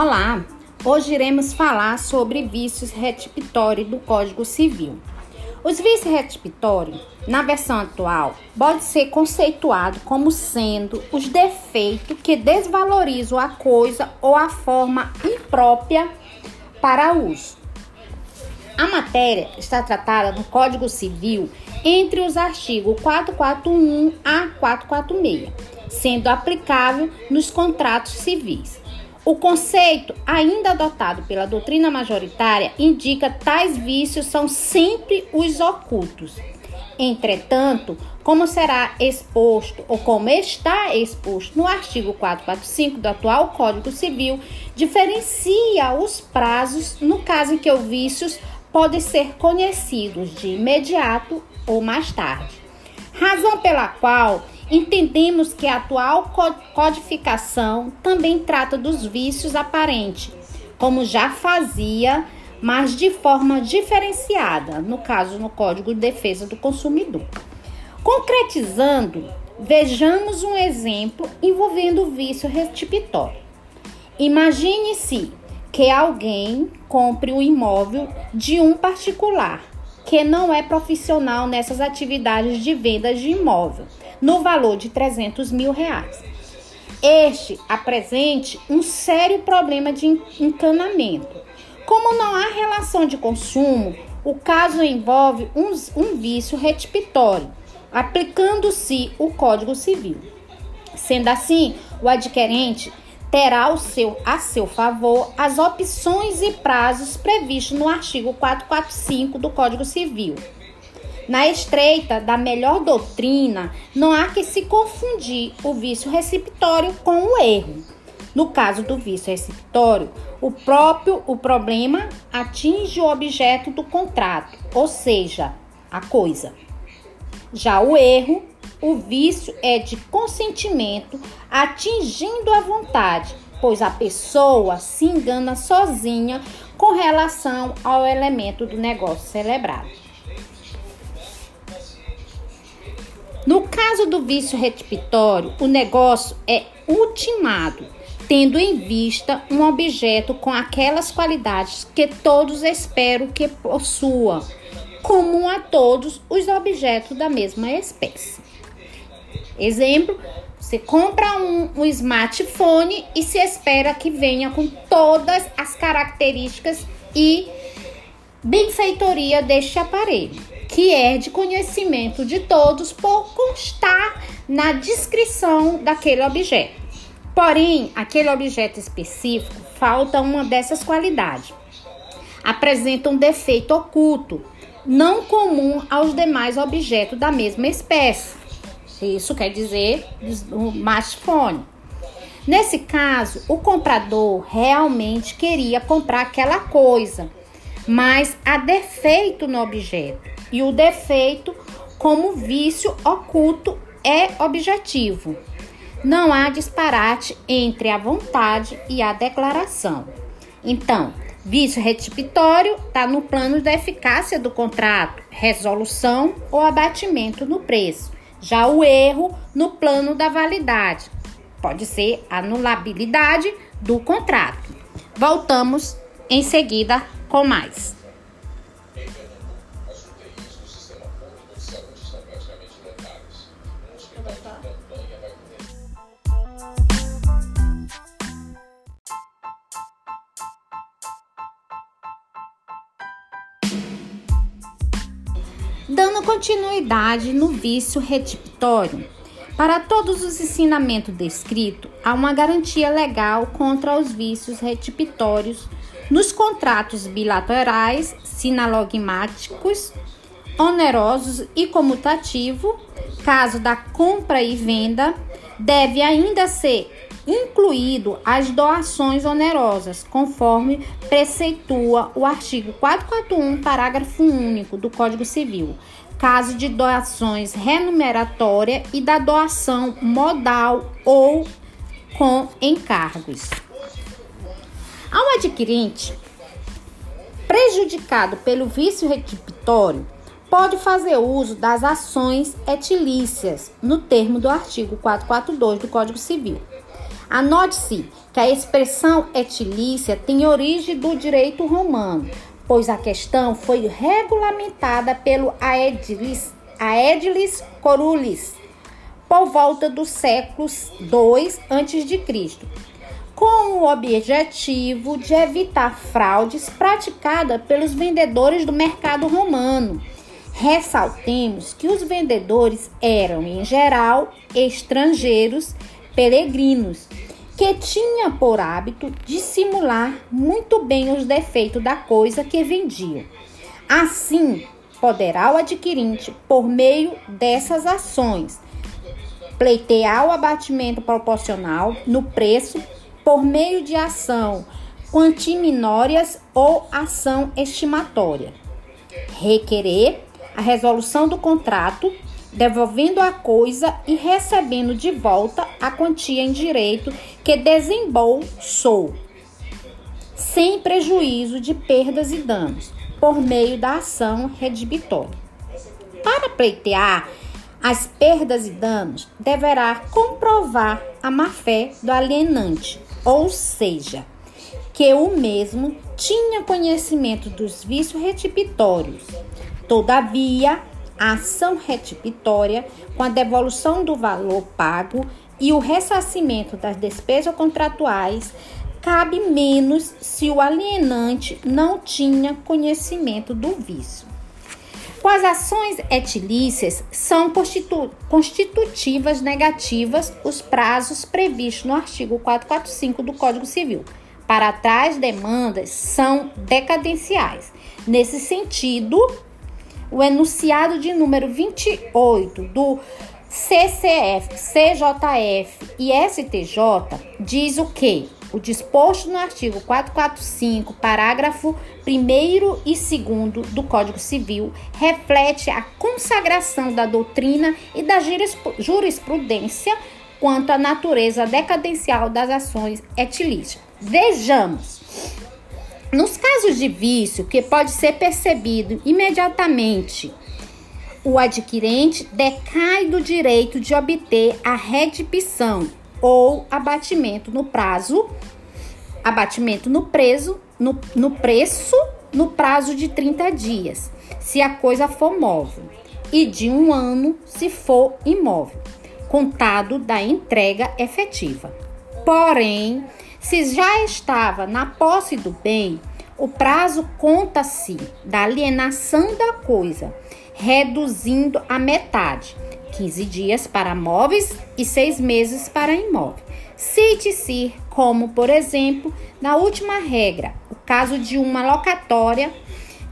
Olá! Hoje iremos falar sobre vícios retipitórios do Código Civil. Os vícios retipitórios, na versão atual, pode ser conceituado como sendo os defeitos que desvalorizam a coisa ou a forma imprópria para uso. A matéria está tratada no Código Civil entre os artigos 441 a 446, sendo aplicável nos contratos civis. O conceito, ainda adotado pela doutrina majoritária, indica tais vícios são sempre os ocultos. Entretanto, como será exposto ou como está exposto no artigo 445 do atual Código Civil, diferencia os prazos no caso em que os vícios podem ser conhecidos de imediato ou mais tarde. Razão pela qual Entendemos que a atual codificação também trata dos vícios aparentes, como já fazia, mas de forma diferenciada, no caso no Código de Defesa do Consumidor. Concretizando, vejamos um exemplo envolvendo o vício retipitório. Imagine-se que alguém compre um imóvel de um particular que não é profissional nessas atividades de venda de imóvel no valor de 300 mil reais. Este apresente um sério problema de encanamento. Como não há relação de consumo, o caso envolve um, um vício retipitório, aplicando-se o Código Civil. Sendo assim, o adquirente terá o seu, a seu favor as opções e prazos previstos no artigo 445 do Código Civil na estreita da melhor doutrina, não há que se confundir o vício receptório com o erro. No caso do vício receptório, o próprio o problema atinge o objeto do contrato, ou seja, a coisa. Já o erro, o vício é de consentimento atingindo a vontade, pois a pessoa se engana sozinha com relação ao elemento do negócio celebrado. No caso do vício retipitório, o negócio é ultimado, tendo em vista um objeto com aquelas qualidades que todos esperam que possua, comum a todos os objetos da mesma espécie. Exemplo, você compra um, um, smartphone e se espera que venha com todas as características e benfeitoria deste aparelho que é de conhecimento de todos por constar na descrição daquele objeto. Porém, aquele objeto específico falta uma dessas qualidades. Apresenta um defeito oculto, não comum aos demais objetos da mesma espécie. Isso quer dizer o smartphone. Nesse caso, o comprador realmente queria comprar aquela coisa, mas há defeito no objeto e o defeito, como vício oculto, é objetivo. Não há disparate entre a vontade e a declaração. Então, vício retipitório está no plano da eficácia do contrato, resolução ou abatimento no preço. Já o erro no plano da validade, pode ser anulabilidade do contrato. Voltamos em seguida com mais. Dando continuidade no vício retipitório, para todos os ensinamentos descritos, há uma garantia legal contra os vícios retipitórios nos contratos bilaterais, sinalogmáticos, onerosos e comutativo, caso da compra e venda, deve ainda ser incluído as doações onerosas, conforme preceitua o artigo 441, parágrafo único do Código Civil, caso de doações remuneratória e da doação modal ou com encargos. Ao adquirente prejudicado pelo vício retipitório, pode fazer uso das ações etilícias no termo do artigo 442 do Código Civil Anote-se que a expressão etilícia tem origem do direito romano, pois a questão foi regulamentada pelo Aedilis, Aedilis Corulis por volta dos séculos 2 a.C., com o objetivo de evitar fraudes praticadas pelos vendedores do mercado romano. Ressaltemos que os vendedores eram, em geral, estrangeiros peregrinos, que tinham por hábito dissimular muito bem os defeitos da coisa que vendiam. Assim, poderá o adquirente, por meio dessas ações, pleitear o abatimento proporcional no preço por meio de ação quantiminórias ou ação estimatória. Requerer a resolução do contrato, devolvendo a coisa e recebendo de volta a quantia em direito que desembolsou, sem prejuízo de perdas e danos, por meio da ação redibitória. Para pleitear as perdas e danos, deverá comprovar a má-fé do alienante ou seja, que o mesmo tinha conhecimento dos vícios retipitórios. Todavia, a ação retipitória, com a devolução do valor pago e o ressarcimento das despesas contratuais, cabe menos se o alienante não tinha conhecimento do vício. As ações etilícias, são constitu constitutivas negativas os prazos previstos no artigo 445 do Código Civil. Para trás demandas são decadenciais. Nesse sentido, o enunciado de número 28 do CCF, CJF e STJ diz o que? O disposto no artigo 445, parágrafo 1 e 2 do Código Civil, reflete a consagração da doutrina e da jurisprudência quanto à natureza decadencial das ações etilíticas. Vejamos. Nos casos de vício, que pode ser percebido imediatamente, o adquirente decai do direito de obter a redipição ou abatimento no prazo, abatimento no preço, no, no preço no prazo de 30 dias, se a coisa for móvel, e de um ano se for imóvel, contado da entrega efetiva. Porém, se já estava na posse do bem, o prazo conta-se da alienação da coisa, reduzindo a metade 15 dias para móveis e 6 meses para imóvel. Cite-se como, por exemplo, na última regra, o caso de uma locatória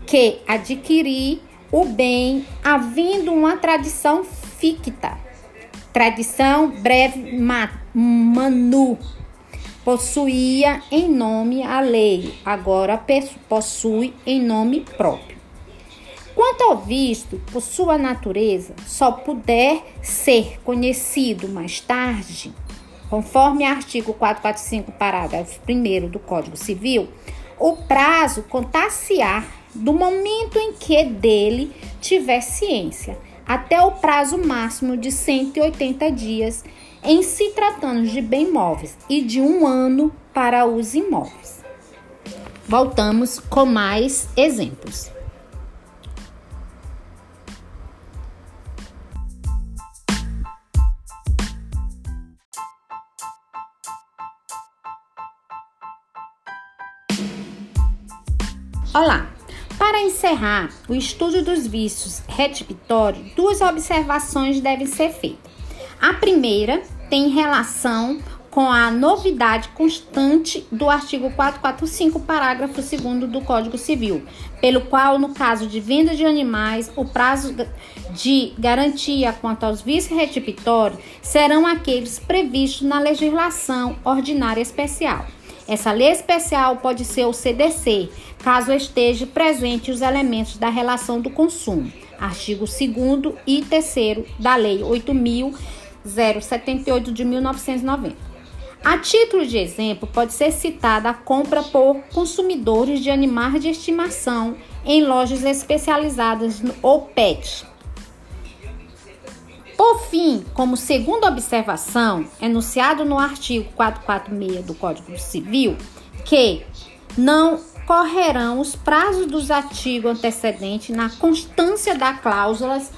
que adquirir o bem havendo uma tradição ficta. Tradição breve manu possuía em nome a lei, agora possui em nome próprio. Quanto ao visto, por sua natureza, só puder ser conhecido mais tarde, conforme artigo 445, parágrafo 1 do Código Civil, o prazo contar-se-á do momento em que dele tiver ciência, até o prazo máximo de 180 dias, em se tratando de bem móveis, e de um ano para os imóveis. Voltamos com mais exemplos. Olá! Para encerrar o estudo dos vícios retipitórios, duas observações devem ser feitas. A primeira tem relação com a novidade constante do artigo 445, parágrafo 2 do Código Civil, pelo qual, no caso de venda de animais, o prazo de garantia quanto aos vícios retipitórios serão aqueles previstos na legislação ordinária especial. Essa lei especial pode ser o CDC, caso esteja presente os elementos da relação do consumo. Artigo 2 e 3 da Lei 8.078 de 1990. A título de exemplo, pode ser citada a compra por consumidores de animais de estimação em lojas especializadas ou PET. Por fim, como segunda observação, enunciado no artigo 446 do Código Civil, que não correrão os prazos dos artigos antecedentes na constância das cláusulas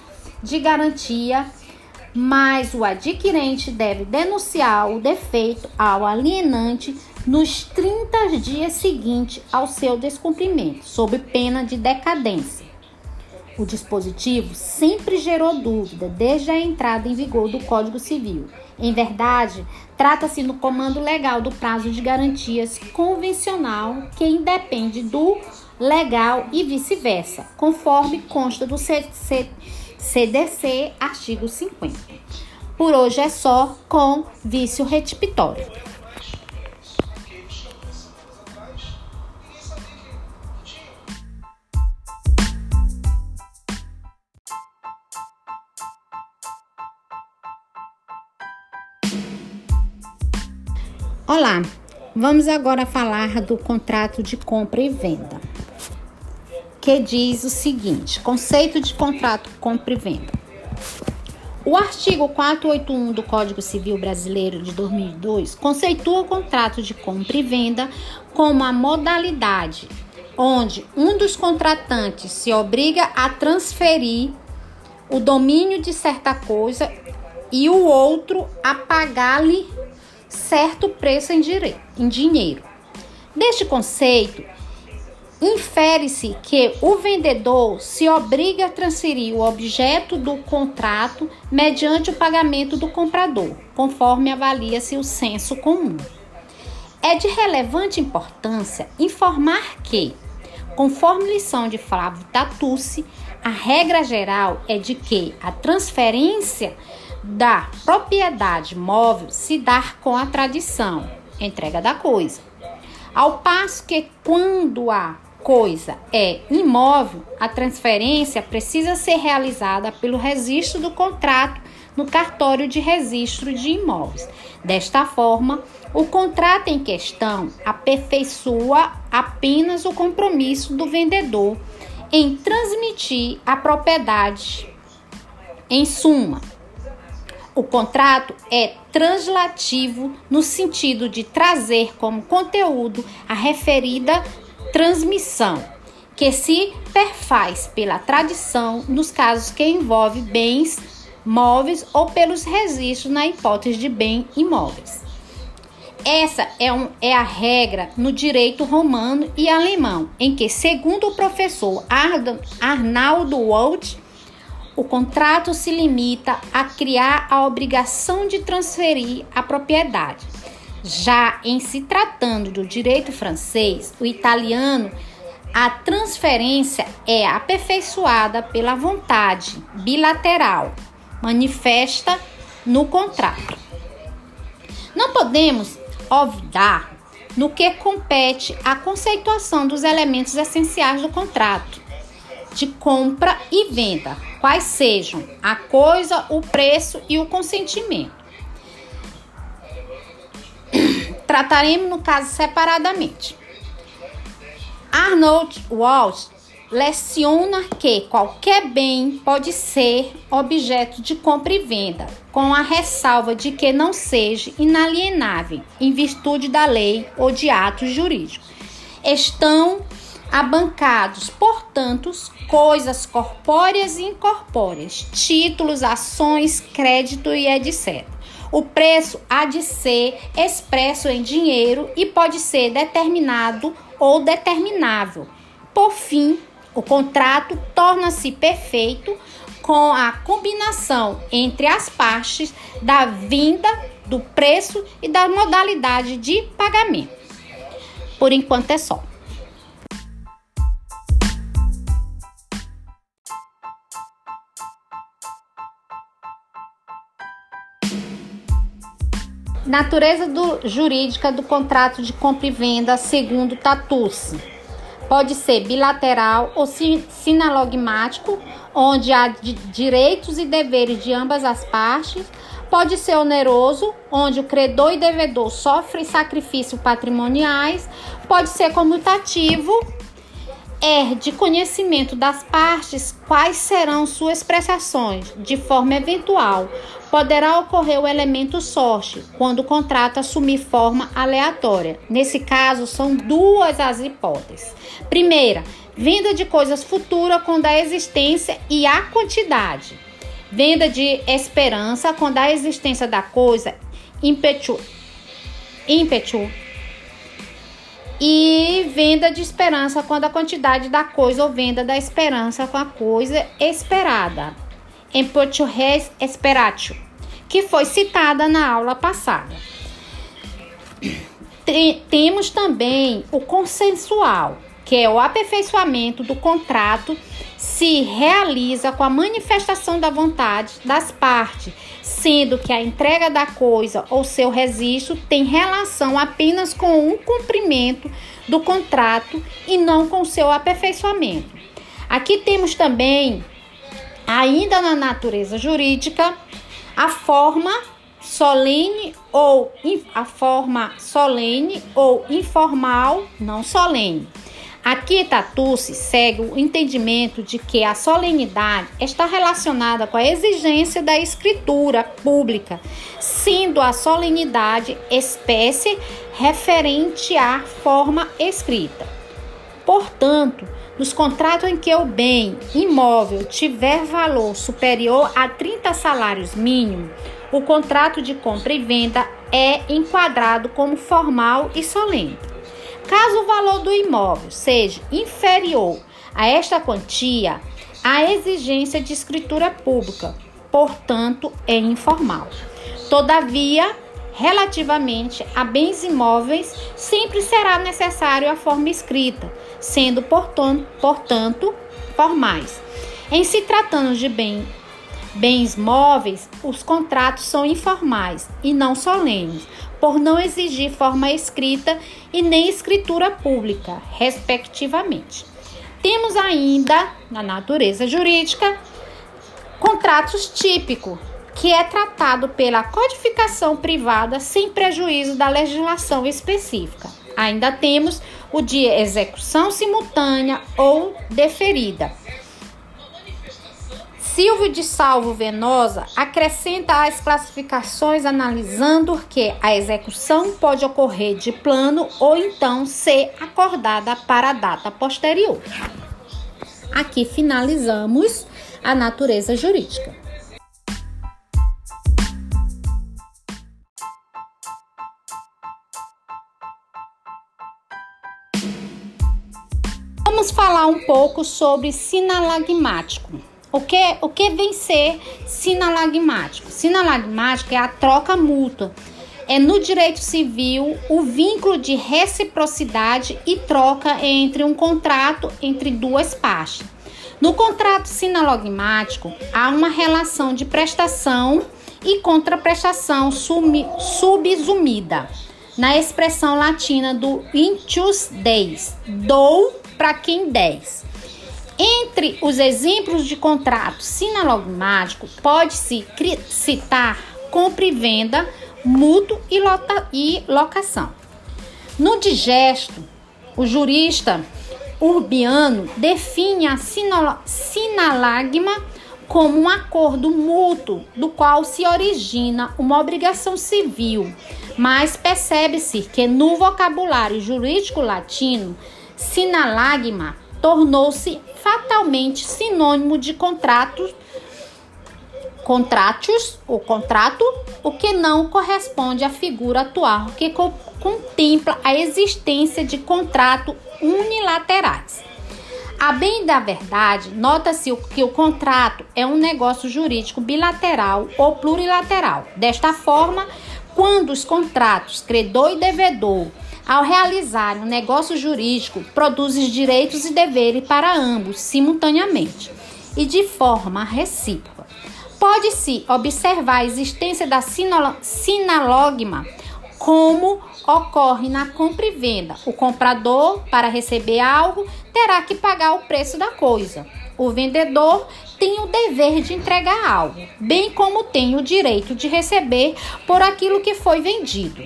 de garantia, mas o adquirente deve denunciar o defeito ao alienante nos 30 dias seguintes ao seu descumprimento, sob pena de decadência. O dispositivo sempre gerou dúvida desde a entrada em vigor do Código Civil. Em verdade, trata-se no comando legal do prazo de garantias convencional que independe do legal e vice-versa, conforme consta do CDC artigo 50. Por hoje é só com vício retipitório. Olá, vamos agora falar do contrato de compra e venda, que diz o seguinte: conceito de contrato compra e venda. O artigo 481 do Código Civil Brasileiro de 2002 conceitua o contrato de compra e venda como a modalidade onde um dos contratantes se obriga a transferir o domínio de certa coisa e o outro a pagar-lhe certo preço em, em dinheiro. Deste conceito, infere-se que o vendedor se obriga a transferir o objeto do contrato mediante o pagamento do comprador, conforme avalia-se o senso comum. É de relevante importância informar que, conforme lição de Flávio Tatucci, a regra geral é de que a transferência da propriedade móvel se dar com a tradição, entrega da coisa. Ao passo que quando a coisa é imóvel, a transferência precisa ser realizada pelo registro do contrato no cartório de registro de imóveis. Desta forma, o contrato em questão aperfeiçoa apenas o compromisso do vendedor em transmitir a propriedade. Em suma, o contrato é translativo no sentido de trazer como conteúdo a referida transmissão, que se perfaz pela tradição nos casos que envolve bens móveis ou pelos registros na hipótese de bem imóveis. Essa é, um, é a regra no direito romano e alemão, em que, segundo o professor Arnaldo Wald, o contrato se limita a criar a obrigação de transferir a propriedade. Já em se tratando do direito francês, o italiano, a transferência é aperfeiçoada pela vontade bilateral, manifesta no contrato. Não podemos olvidar no que compete a conceituação dos elementos essenciais do contrato de compra e venda, quais sejam a coisa, o preço e o consentimento. Trataremos no caso separadamente. Arnold Walsh leciona que qualquer bem pode ser objeto de compra e venda, com a ressalva de que não seja inalienável em virtude da lei ou de atos jurídicos. Estão abancados, portanto, coisas corpóreas e incorpóreas, títulos, ações, crédito e etc. O preço há de ser expresso em dinheiro e pode ser determinado ou determinável. Por fim, o contrato torna-se perfeito com a combinação entre as partes da vinda, do preço e da modalidade de pagamento. Por enquanto é só. Natureza do, jurídica do contrato de compra e venda segundo Tatucci. Pode ser bilateral ou sinalogmático, onde há direitos e deveres de ambas as partes. Pode ser oneroso, onde o credor e devedor sofrem sacrifícios patrimoniais. Pode ser comutativo é de conhecimento das partes quais serão suas prestações, de forma eventual. Poderá ocorrer o elemento sorte, quando o contrato assumir forma aleatória. Nesse caso, são duas as hipóteses. Primeira, venda de coisas futuras quando a existência e a quantidade. Venda de esperança quando a existência da coisa impetu, impetu e venda de esperança quando a quantidade da coisa ou venda da esperança com a coisa esperada. Em português, esperatio, que foi citada na aula passada. Temos também o consensual, que é o aperfeiçoamento do contrato se realiza com a manifestação da vontade das partes, sendo que a entrega da coisa ou seu registro tem relação apenas com o cumprimento do contrato e não com seu aperfeiçoamento. Aqui temos também, ainda na natureza jurídica, a forma solene ou a forma solene ou informal, não solene. Aqui Tatucci segue o entendimento de que a solenidade está relacionada com a exigência da escritura pública, sendo a solenidade espécie referente à forma escrita. Portanto, nos contratos em que o bem imóvel tiver valor superior a 30 salários mínimos, o contrato de compra e venda é enquadrado como formal e solene. Caso o valor do imóvel seja inferior a esta quantia, a exigência de escritura pública, portanto, é informal. Todavia, relativamente a bens imóveis, sempre será necessário a forma escrita, sendo, portanto, formais. Em se tratando de bem, bens móveis, os contratos são informais e não solenes, por não exigir forma escrita e nem escritura pública, respectivamente. Temos ainda, na natureza jurídica, contratos típicos, que é tratado pela codificação privada sem prejuízo da legislação específica. Ainda temos o de execução simultânea ou deferida Silvio de Salvo Venosa acrescenta as classificações analisando que a execução pode ocorrer de plano ou então ser acordada para a data posterior. Aqui finalizamos a natureza jurídica. Vamos falar um pouco sobre sinalagmático. O que, o que vem ser sinalagmático? Sinalagmático é a troca mútua. É no direito civil o vínculo de reciprocidade e troca entre um contrato entre duas partes. No contrato sinalagmático, há uma relação de prestação e contraprestação subsumida. Na expressão latina do intus deis, dou para quem des. Entre os exemplos de contrato sinalogmático, pode-se citar compra e venda, mútuo e, lota, e locação. No digesto, o jurista urbiano define a sinalagma como um acordo mútuo do qual se origina uma obrigação civil, mas percebe-se que no vocabulário jurídico latino, sinalagma tornou-se fatalmente sinônimo de contratos contratos, o contrato, o que não corresponde à figura atual que co contempla a existência de contrato unilaterais. A bem da verdade, nota-se que o contrato é um negócio jurídico bilateral ou plurilateral. Desta forma, quando os contratos credor e devedor ao realizar um negócio jurídico, produz direitos e deveres para ambos simultaneamente e de forma recíproca. Pode-se observar a existência da sinalogma como ocorre na compra e venda. O comprador, para receber algo, terá que pagar o preço da coisa. O vendedor tem o dever de entregar algo, bem como tem o direito de receber por aquilo que foi vendido.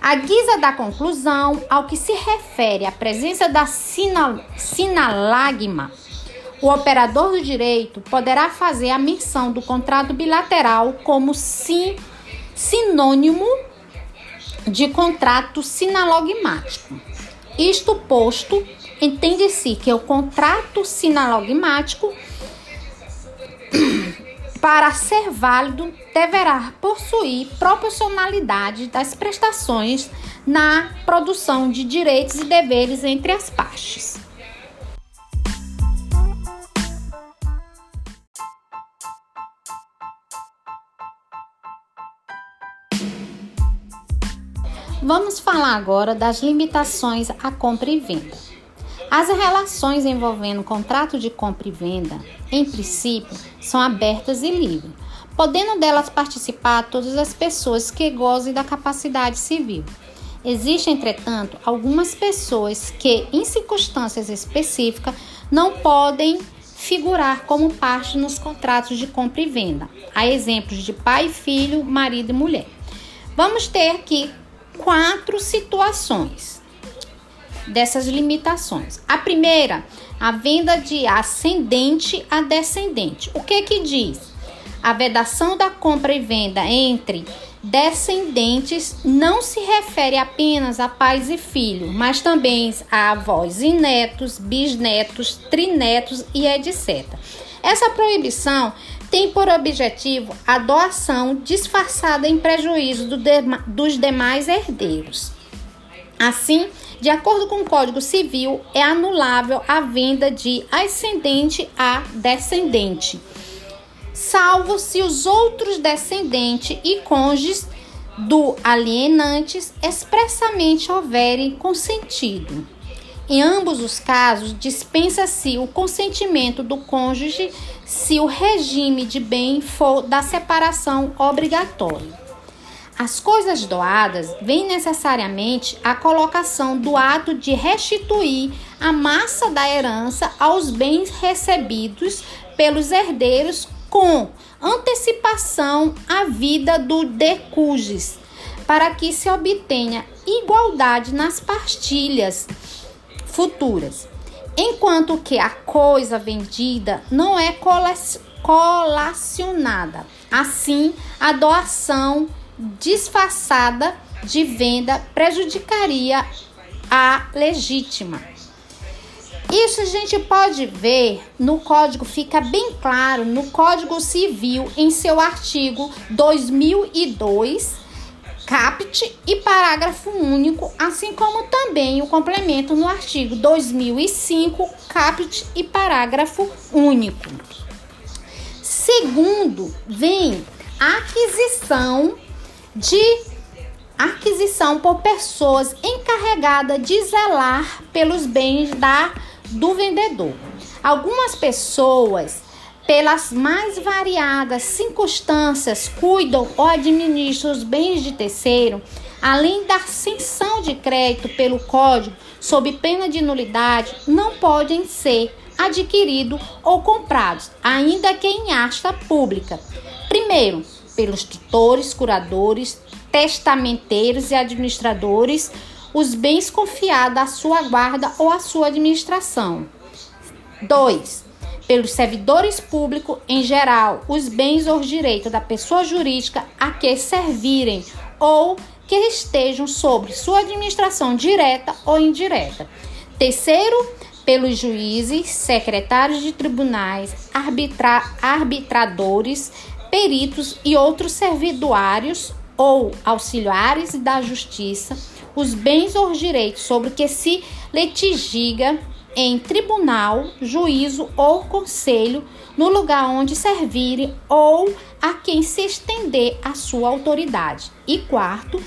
A guisa da conclusão, ao que se refere à presença da sinal, sinalagma, o operador do direito poderá fazer a menção do contrato bilateral como sim, sinônimo de contrato sinalogmático. Isto posto, entende-se que o contrato sinalogmático, para ser válido, deverá possuir proporcionalidade das prestações na produção de direitos e deveres entre as partes. Vamos falar agora das limitações à compra e venda. As relações envolvendo contrato de compra e venda, em princípio, são abertas e livres, podendo delas participar todas as pessoas que gozem da capacidade civil. Existem, entretanto, algumas pessoas que, em circunstâncias específicas, não podem figurar como parte nos contratos de compra e venda. Há exemplos de pai, filho, marido e mulher. Vamos ter aqui quatro situações dessas limitações. A primeira, a venda de ascendente a descendente. O que que diz? A vedação da compra e venda entre descendentes não se refere apenas a pais e filhos, mas também a avós e netos, bisnetos, trinetos e etc. Essa proibição tem por objetivo a doação disfarçada em prejuízo do dos demais herdeiros. Assim, de acordo com o Código Civil, é anulável a venda de ascendente a descendente, salvo se os outros descendentes e cônjuges do alienantes expressamente houverem consentido. Em ambos os casos, dispensa-se o consentimento do cônjuge se o regime de bem for da separação obrigatória. As coisas doadas vêm necessariamente a colocação do ato de restituir a massa da herança aos bens recebidos pelos herdeiros com antecipação à vida do decujis, para que se obtenha igualdade nas partilhas futuras, enquanto que a coisa vendida não é colacionada. Assim, a doação disfarçada de venda prejudicaria a legítima. Isso a gente pode ver no código, fica bem claro no Código Civil, em seu artigo 2002, caput e parágrafo único, assim como também o complemento no artigo 2005, caput e parágrafo único. Segundo, vem a aquisição de aquisição por pessoas encarregadas de zelar pelos bens da do vendedor. Algumas pessoas pelas mais variadas circunstâncias, cuidam ou administram os bens de terceiro, além da ascensão de crédito pelo código, sob pena de nulidade, não podem ser adquiridos ou comprados, ainda que em asta pública. Primeiro, pelos tutores, curadores, testamenteiros e administradores, os bens confiados à sua guarda ou à sua administração. 2 pelos servidores públicos em geral os bens ou direitos da pessoa jurídica a que servirem ou que estejam sobre sua administração direta ou indireta. Terceiro, pelos juízes, secretários de tribunais, arbitra arbitradores, peritos e outros serviduários ou auxiliares da justiça, os bens ou direitos sobre que se litigiga em tribunal, juízo ou conselho, no lugar onde servirem ou a quem se estender a sua autoridade. E quarto,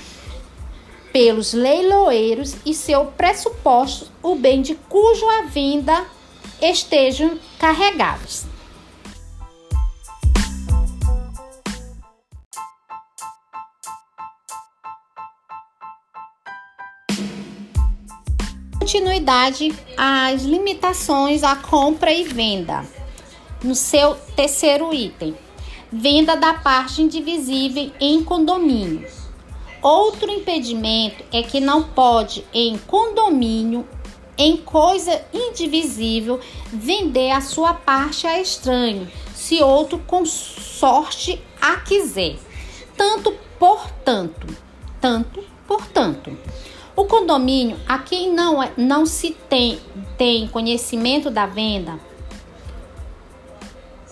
pelos leiloeiros e seu pressuposto, o bem de cujo a venda estejam carregados. Continuidade às limitações à compra e venda. No seu terceiro item, venda da parte indivisível em condomínio. Outro impedimento é que não pode, em condomínio, em coisa indivisível, vender a sua parte a estranho, se outro consorte a quiser. Tanto portanto, tanto portanto. O condomínio, a quem não, é, não se tem, tem conhecimento da venda,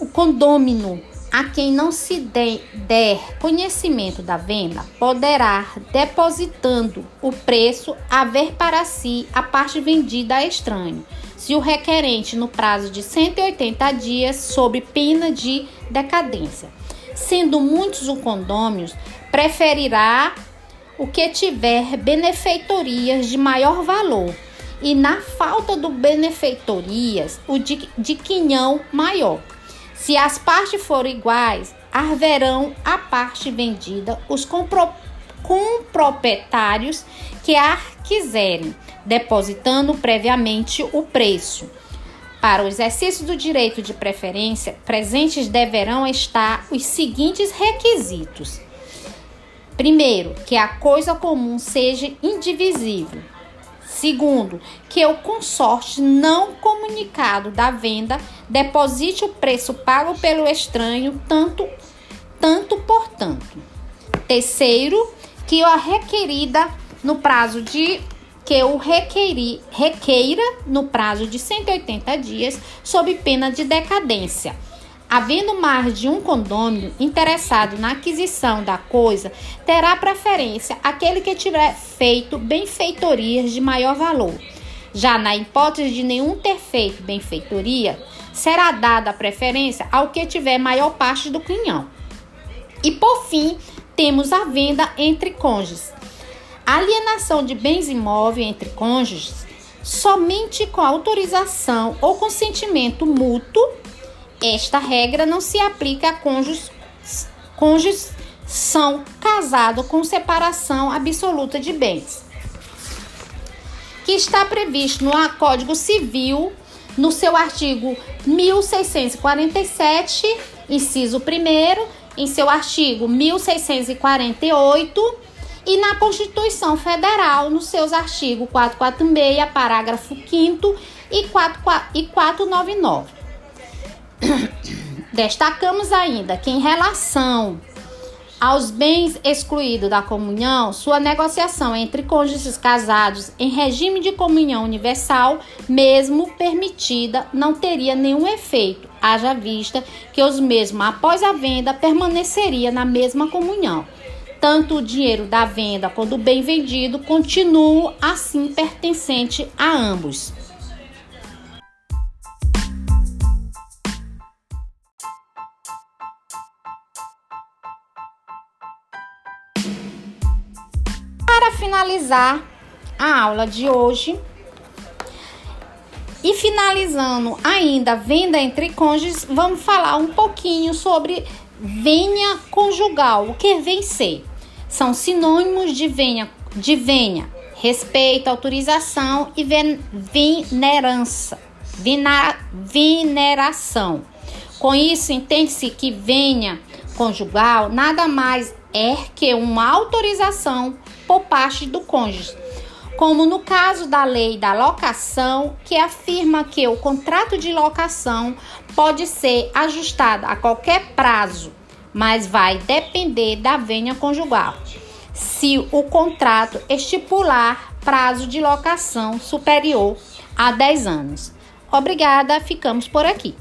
o condômino a quem não se der, der conhecimento da venda poderá, depositando o preço, haver para si a parte vendida a estranho, se o requerente no prazo de 180 dias, sob pena de decadência. Sendo muitos os condôminos, preferirá o que tiver benefeitorias de maior valor, e na falta do benefeitorias, o de, de quinhão maior. Se as partes forem iguais, haverão a parte vendida os comproprietários que a quiserem, depositando previamente o preço. Para o exercício do direito de preferência, presentes deverão estar os seguintes requisitos: primeiro, que a coisa comum seja indivisível. Segundo, que o consórcio não comunicado da venda deposite o preço pago pelo estranho, tanto, tanto portanto. Terceiro, que a requerida no prazo de que o requerir, requeira no prazo de 180 dias, sob pena de decadência Havendo mais de um condômino interessado na aquisição da coisa, terá preferência aquele que tiver feito benfeitorias de maior valor. Já na hipótese de nenhum ter feito benfeitoria, será dada preferência ao que tiver maior parte do quinhão. E por fim, temos a venda entre cônjuges. A alienação de bens imóveis entre cônjuges somente com autorização ou consentimento mútuo esta regra não se aplica a cônjuges, cônjuges são casados com separação absoluta de bens, que está previsto no Código Civil, no seu artigo 1647, inciso 1, em seu artigo 1648 e na Constituição Federal, nos seus artigos 446, parágrafo 5 e 499. Destacamos ainda que, em relação aos bens excluídos da comunhão, sua negociação entre cônjuges casados em regime de comunhão universal, mesmo permitida, não teria nenhum efeito, haja vista que os mesmos, após a venda, permaneceria na mesma comunhão. Tanto o dinheiro da venda quanto o bem vendido continuam assim pertencente a ambos. Finalizar a aula de hoje e finalizando ainda venda entre cônjuges, vamos falar um pouquinho sobre venha conjugal. O que vem ser? São sinônimos de venha, de venha, respeito, autorização e venerança, veneração. Com isso, entende-se que venha conjugal nada mais é que uma autorização por parte do cônjuge, como no caso da lei da locação, que afirma que o contrato de locação pode ser ajustado a qualquer prazo, mas vai depender da venha conjugal. Se o contrato estipular prazo de locação superior a 10 anos. Obrigada, ficamos por aqui.